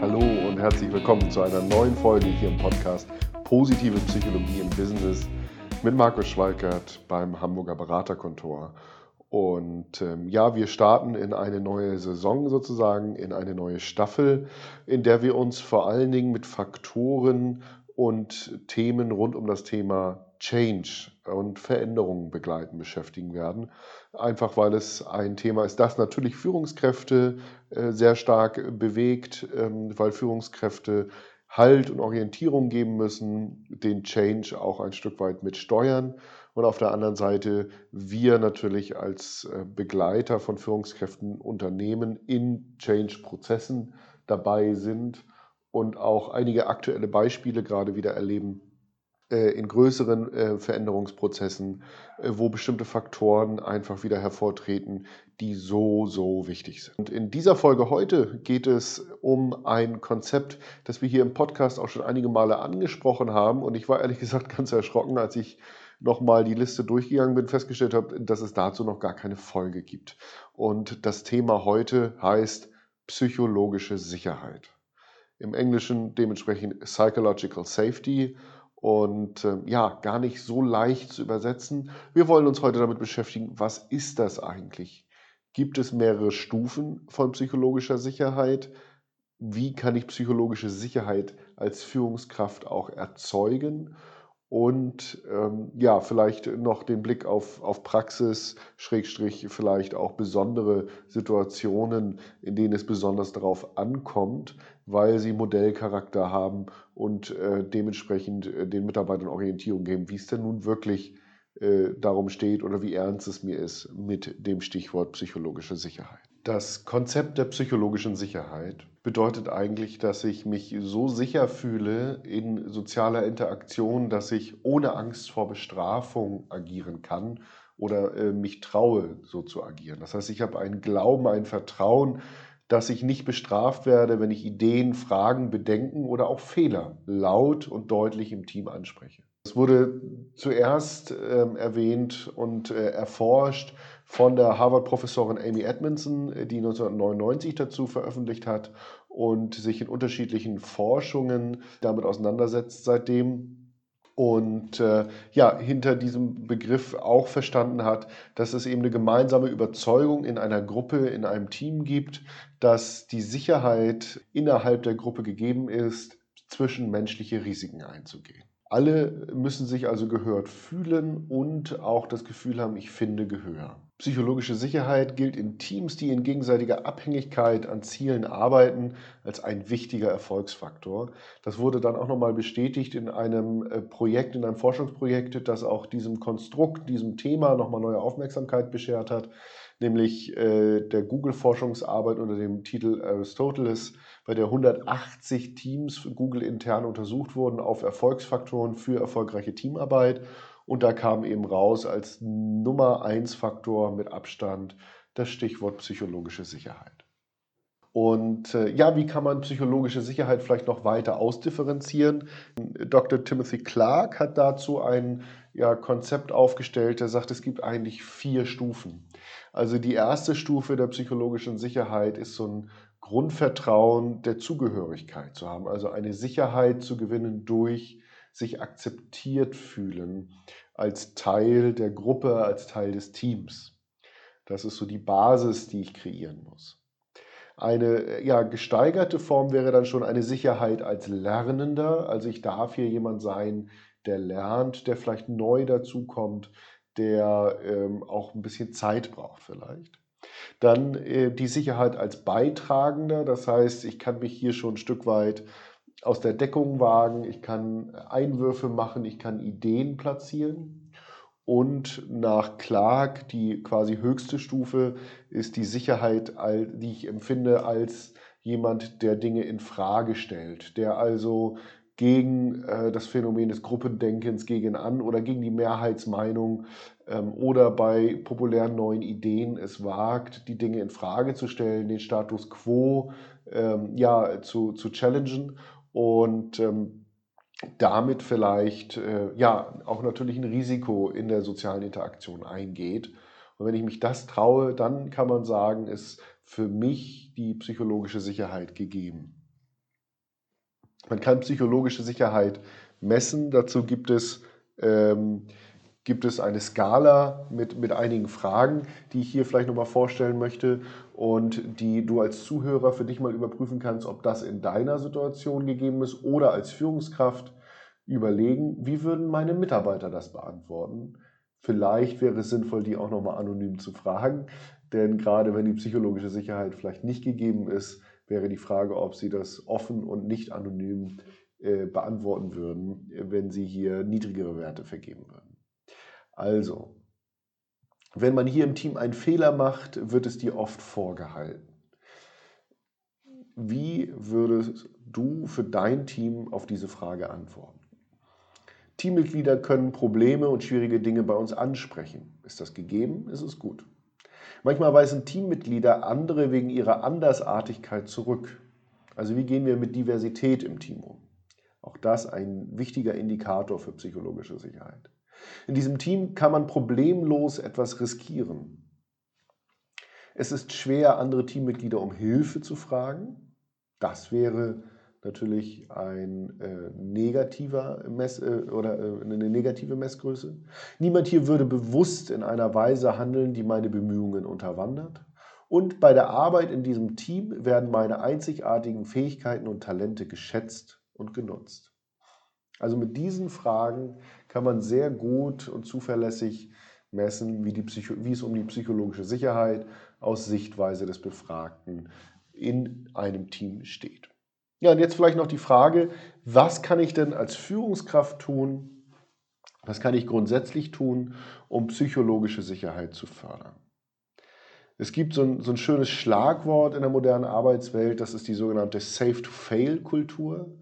Hallo und herzlich willkommen zu einer neuen Folge hier im Podcast Positive Psychologie im Business mit Markus Schwalkert beim Hamburger Beraterkontor. Und ähm, ja, wir starten in eine neue Saison sozusagen, in eine neue Staffel, in der wir uns vor allen Dingen mit Faktoren und Themen rund um das Thema Change und Veränderungen begleiten beschäftigen werden. Einfach weil es ein Thema ist, das natürlich Führungskräfte äh, sehr stark bewegt, ähm, weil Führungskräfte Halt und Orientierung geben müssen, den Change auch ein Stück weit mit steuern. Und auf der anderen Seite wir natürlich als äh, Begleiter von Führungskräften, Unternehmen in Change-Prozessen dabei sind und auch einige aktuelle Beispiele gerade wieder erleben, äh, in größeren äh, Veränderungsprozessen, äh, wo bestimmte Faktoren einfach wieder hervortreten, die so, so wichtig sind. Und in dieser Folge heute geht es um ein Konzept, das wir hier im Podcast auch schon einige Male angesprochen haben. Und ich war ehrlich gesagt ganz erschrocken, als ich nochmal die Liste durchgegangen bin, festgestellt habe, dass es dazu noch gar keine Folge gibt. Und das Thema heute heißt psychologische Sicherheit. Im Englischen dementsprechend Psychological Safety und äh, ja, gar nicht so leicht zu übersetzen. Wir wollen uns heute damit beschäftigen, was ist das eigentlich? Gibt es mehrere Stufen von psychologischer Sicherheit? Wie kann ich psychologische Sicherheit als Führungskraft auch erzeugen? Und ähm, ja, vielleicht noch den Blick auf, auf Praxis, Schrägstrich, vielleicht auch besondere Situationen, in denen es besonders darauf ankommt, weil sie Modellcharakter haben und äh, dementsprechend äh, den Mitarbeitern Orientierung geben, wie es denn nun wirklich äh, darum steht oder wie ernst es mir ist mit dem Stichwort psychologische Sicherheit. Das Konzept der psychologischen Sicherheit bedeutet eigentlich, dass ich mich so sicher fühle in sozialer Interaktion, dass ich ohne Angst vor Bestrafung agieren kann oder äh, mich traue, so zu agieren. Das heißt, ich habe einen Glauben, ein Vertrauen, dass ich nicht bestraft werde, wenn ich Ideen, Fragen, Bedenken oder auch Fehler laut und deutlich im Team anspreche. Es wurde zuerst ähm, erwähnt und äh, erforscht von der Harvard-Professorin Amy Edmondson, äh, die 1999 dazu veröffentlicht hat und sich in unterschiedlichen Forschungen damit auseinandersetzt seitdem. Und äh, ja, hinter diesem Begriff auch verstanden hat, dass es eben eine gemeinsame Überzeugung in einer Gruppe, in einem Team gibt, dass die Sicherheit innerhalb der Gruppe gegeben ist, zwischenmenschliche Risiken einzugehen. Alle müssen sich also gehört fühlen und auch das Gefühl haben, ich finde Gehör. Psychologische Sicherheit gilt in Teams, die in gegenseitiger Abhängigkeit an Zielen arbeiten, als ein wichtiger Erfolgsfaktor. Das wurde dann auch nochmal bestätigt in einem äh, Projekt, in einem Forschungsprojekt, das auch diesem Konstrukt, diesem Thema nochmal neue Aufmerksamkeit beschert hat, nämlich äh, der Google-Forschungsarbeit unter dem Titel Aristoteles bei der 180 Teams Google intern untersucht wurden auf Erfolgsfaktoren für erfolgreiche Teamarbeit. Und da kam eben raus als Nummer 1 Faktor mit Abstand das Stichwort psychologische Sicherheit. Und äh, ja, wie kann man psychologische Sicherheit vielleicht noch weiter ausdifferenzieren? Dr. Timothy Clark hat dazu ein ja, Konzept aufgestellt, der sagt, es gibt eigentlich vier Stufen. Also die erste Stufe der psychologischen Sicherheit ist so ein Grundvertrauen der Zugehörigkeit zu haben, also eine Sicherheit zu gewinnen durch sich akzeptiert fühlen als Teil der Gruppe, als Teil des Teams. Das ist so die Basis, die ich kreieren muss. Eine ja, gesteigerte Form wäre dann schon eine Sicherheit als Lernender. Also ich darf hier jemand sein, der lernt, der vielleicht neu dazukommt, der ähm, auch ein bisschen Zeit braucht vielleicht. Dann äh, die Sicherheit als Beitragender, das heißt, ich kann mich hier schon ein Stück weit aus der Deckung wagen, ich kann Einwürfe machen, ich kann Ideen platzieren. Und nach Clark, die quasi höchste Stufe, ist die Sicherheit, die ich empfinde als jemand, der Dinge in Frage stellt, der also gegen äh, das Phänomen des Gruppendenkens gegen an oder gegen die Mehrheitsmeinung ähm, oder bei populären neuen Ideen es wagt, die Dinge in Frage zu stellen, den Status quo ähm, ja, zu, zu challengen. Und ähm, damit vielleicht äh, ja auch natürlich ein Risiko in der sozialen Interaktion eingeht. Und wenn ich mich das traue, dann kann man sagen, ist für mich die psychologische Sicherheit gegeben. Man kann psychologische Sicherheit messen. Dazu gibt es, ähm, gibt es eine Skala mit, mit einigen Fragen, die ich hier vielleicht nochmal vorstellen möchte und die du als Zuhörer für dich mal überprüfen kannst, ob das in deiner Situation gegeben ist oder als Führungskraft überlegen, wie würden meine Mitarbeiter das beantworten. Vielleicht wäre es sinnvoll, die auch nochmal anonym zu fragen, denn gerade wenn die psychologische Sicherheit vielleicht nicht gegeben ist, wäre die Frage, ob sie das offen und nicht anonym äh, beantworten würden, wenn sie hier niedrigere Werte vergeben würden. Also, wenn man hier im Team einen Fehler macht, wird es dir oft vorgehalten. Wie würdest du für dein Team auf diese Frage antworten? Teammitglieder können Probleme und schwierige Dinge bei uns ansprechen. Ist das gegeben? Ist es gut. Manchmal weisen Teammitglieder andere wegen ihrer Andersartigkeit zurück. Also wie gehen wir mit Diversität im Team um? Auch das ein wichtiger Indikator für psychologische Sicherheit. In diesem Team kann man problemlos etwas riskieren. Es ist schwer, andere Teammitglieder um Hilfe zu fragen. Das wäre natürlich ein äh, negativer Mess äh, oder äh, eine negative Messgröße. Niemand hier würde bewusst in einer Weise handeln, die meine Bemühungen unterwandert. Und bei der Arbeit in diesem Team werden meine einzigartigen Fähigkeiten und Talente geschätzt und genutzt. Also mit diesen Fragen kann man sehr gut und zuverlässig messen, wie, die Psycho wie es um die psychologische Sicherheit aus Sichtweise des Befragten in einem Team steht. Ja, und jetzt vielleicht noch die Frage, was kann ich denn als Führungskraft tun, was kann ich grundsätzlich tun, um psychologische Sicherheit zu fördern? Es gibt so ein, so ein schönes Schlagwort in der modernen Arbeitswelt, das ist die sogenannte Safe-to-Fail-Kultur.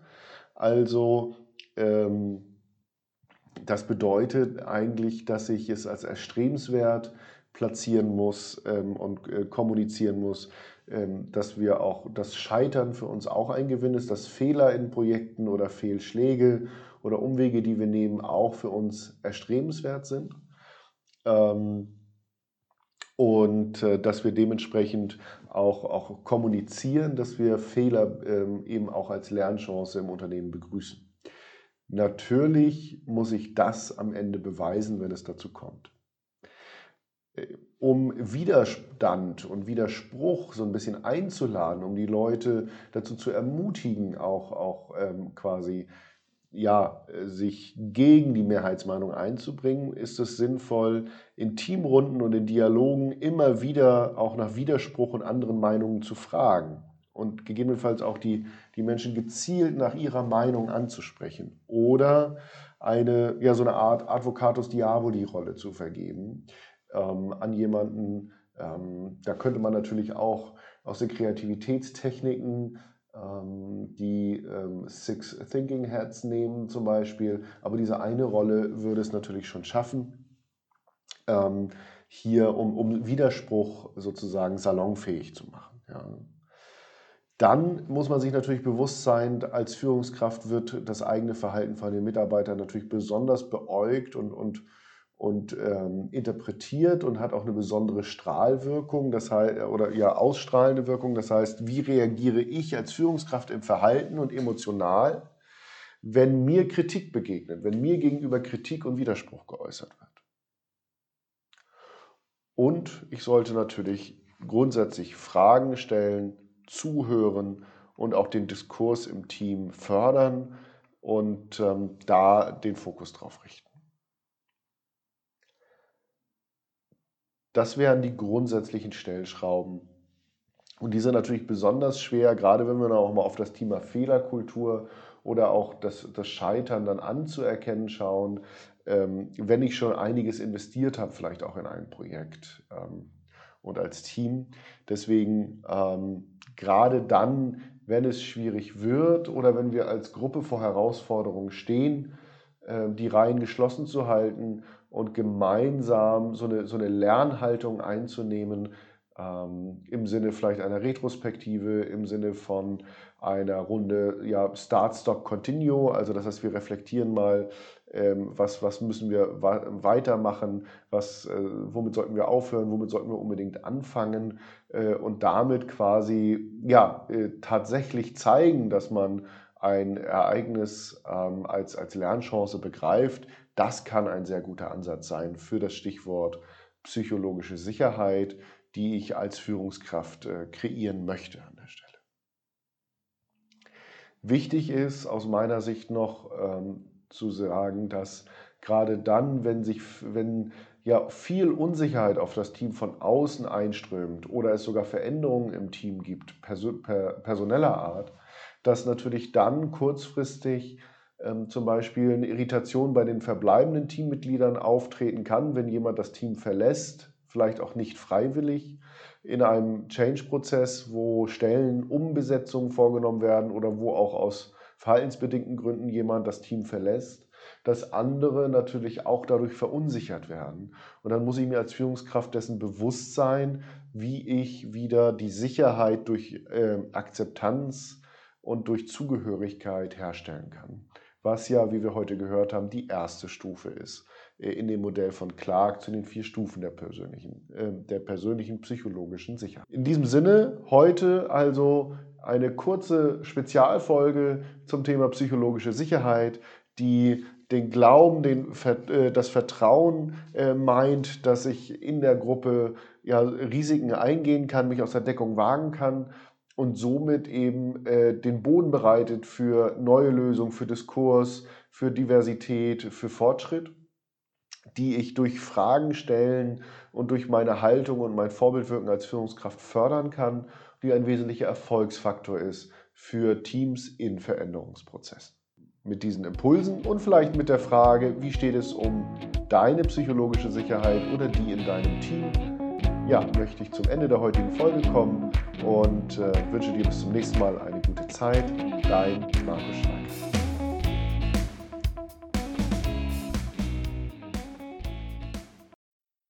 Also ähm, das bedeutet eigentlich, dass ich es als erstrebenswert platzieren muss ähm, und äh, kommunizieren muss, ähm, dass wir auch das Scheitern für uns auch ein Gewinn ist, dass Fehler in Projekten oder Fehlschläge oder Umwege, die wir nehmen, auch für uns erstrebenswert sind. Ähm, und äh, dass wir dementsprechend auch, auch kommunizieren, dass wir Fehler ähm, eben auch als Lernchance im Unternehmen begrüßen. Natürlich muss ich das am Ende beweisen, wenn es dazu kommt. Äh, um Widerstand und Widerspruch so ein bisschen einzuladen, um die Leute dazu zu ermutigen, auch, auch ähm, quasi ja, sich gegen die Mehrheitsmeinung einzubringen, ist es sinnvoll, in Teamrunden und in Dialogen immer wieder auch nach Widerspruch und anderen Meinungen zu fragen und gegebenenfalls auch die, die Menschen gezielt nach ihrer Meinung anzusprechen oder eine, ja, so eine Art Advocatus Diaboli-Rolle zu vergeben ähm, an jemanden. Ähm, da könnte man natürlich auch aus den Kreativitätstechniken ähm, die ähm, Six Thinking Heads nehmen zum Beispiel, aber diese eine Rolle würde es natürlich schon schaffen, ähm, hier um, um Widerspruch sozusagen salonfähig zu machen. Ja. Dann muss man sich natürlich bewusst sein, als Führungskraft wird das eigene Verhalten von den Mitarbeitern natürlich besonders beäugt und, und, und ähm, interpretiert und hat auch eine besondere Strahlwirkung, das heißt, oder ja, ausstrahlende Wirkung. Das heißt, wie reagiere ich als Führungskraft im Verhalten und emotional, wenn mir Kritik begegnet, wenn mir gegenüber Kritik und Widerspruch geäußert wird. Und ich sollte natürlich grundsätzlich Fragen stellen, Zuhören und auch den Diskurs im Team fördern und ähm, da den Fokus drauf richten. Das wären die grundsätzlichen Stellschrauben. Und die sind natürlich besonders schwer, gerade wenn wir dann auch mal auf das Thema Fehlerkultur oder auch das, das Scheitern dann anzuerkennen schauen, ähm, wenn ich schon einiges investiert habe, vielleicht auch in ein Projekt ähm, und als Team. Deswegen ähm, gerade dann, wenn es schwierig wird oder wenn wir als Gruppe vor Herausforderungen stehen, äh, die Reihen geschlossen zu halten und gemeinsam so eine, so eine Lernhaltung einzunehmen, ähm, im Sinne vielleicht einer Retrospektive, im Sinne von einer Runde ja, Start, Stop, Continue. Also das heißt, wir reflektieren mal, ähm, was, was müssen wir weitermachen, was, äh, womit sollten wir aufhören, womit sollten wir unbedingt anfangen äh, und damit quasi ja, äh, tatsächlich zeigen, dass man ein Ereignis ähm, als, als Lernchance begreift. Das kann ein sehr guter Ansatz sein für das Stichwort psychologische Sicherheit, die ich als Führungskraft kreieren möchte an der Stelle. Wichtig ist aus meiner Sicht noch ähm, zu sagen, dass gerade dann, wenn sich, wenn ja viel Unsicherheit auf das Team von außen einströmt oder es sogar Veränderungen im Team gibt, perso per, personeller Art, dass natürlich dann kurzfristig ähm, zum Beispiel eine Irritation bei den verbleibenden Teammitgliedern auftreten kann, wenn jemand das Team verlässt, vielleicht auch nicht freiwillig in einem Change-Prozess, wo Stellenumbesetzungen vorgenommen werden oder wo auch aus verhaltensbedingten Gründen jemand das Team verlässt, dass andere natürlich auch dadurch verunsichert werden. Und dann muss ich mir als Führungskraft dessen bewusst sein, wie ich wieder die Sicherheit durch äh, Akzeptanz und durch Zugehörigkeit herstellen kann. Was ja, wie wir heute gehört haben, die erste Stufe ist. Äh, in dem Modell von Clark zu den vier Stufen der persönlichen, äh, der persönlichen psychologischen Sicherheit. In diesem Sinne heute also eine kurze Spezialfolge zum Thema psychologische Sicherheit, die den Glauben, den, äh, das Vertrauen meint, dass ich in der Gruppe ja, Risiken eingehen kann, mich aus der Deckung wagen kann und somit eben den Boden bereitet für neue Lösungen, für Diskurs, für Diversität, für Fortschritt die ich durch Fragen stellen und durch meine Haltung und mein Vorbildwirken als Führungskraft fördern kann, die ein wesentlicher Erfolgsfaktor ist für Teams in Veränderungsprozessen. Mit diesen Impulsen und vielleicht mit der Frage, wie steht es um deine psychologische Sicherheit oder die in deinem Team, ja, möchte ich zum Ende der heutigen Folge kommen und äh, wünsche dir bis zum nächsten Mal eine gute Zeit. Dein Markus Schweiger.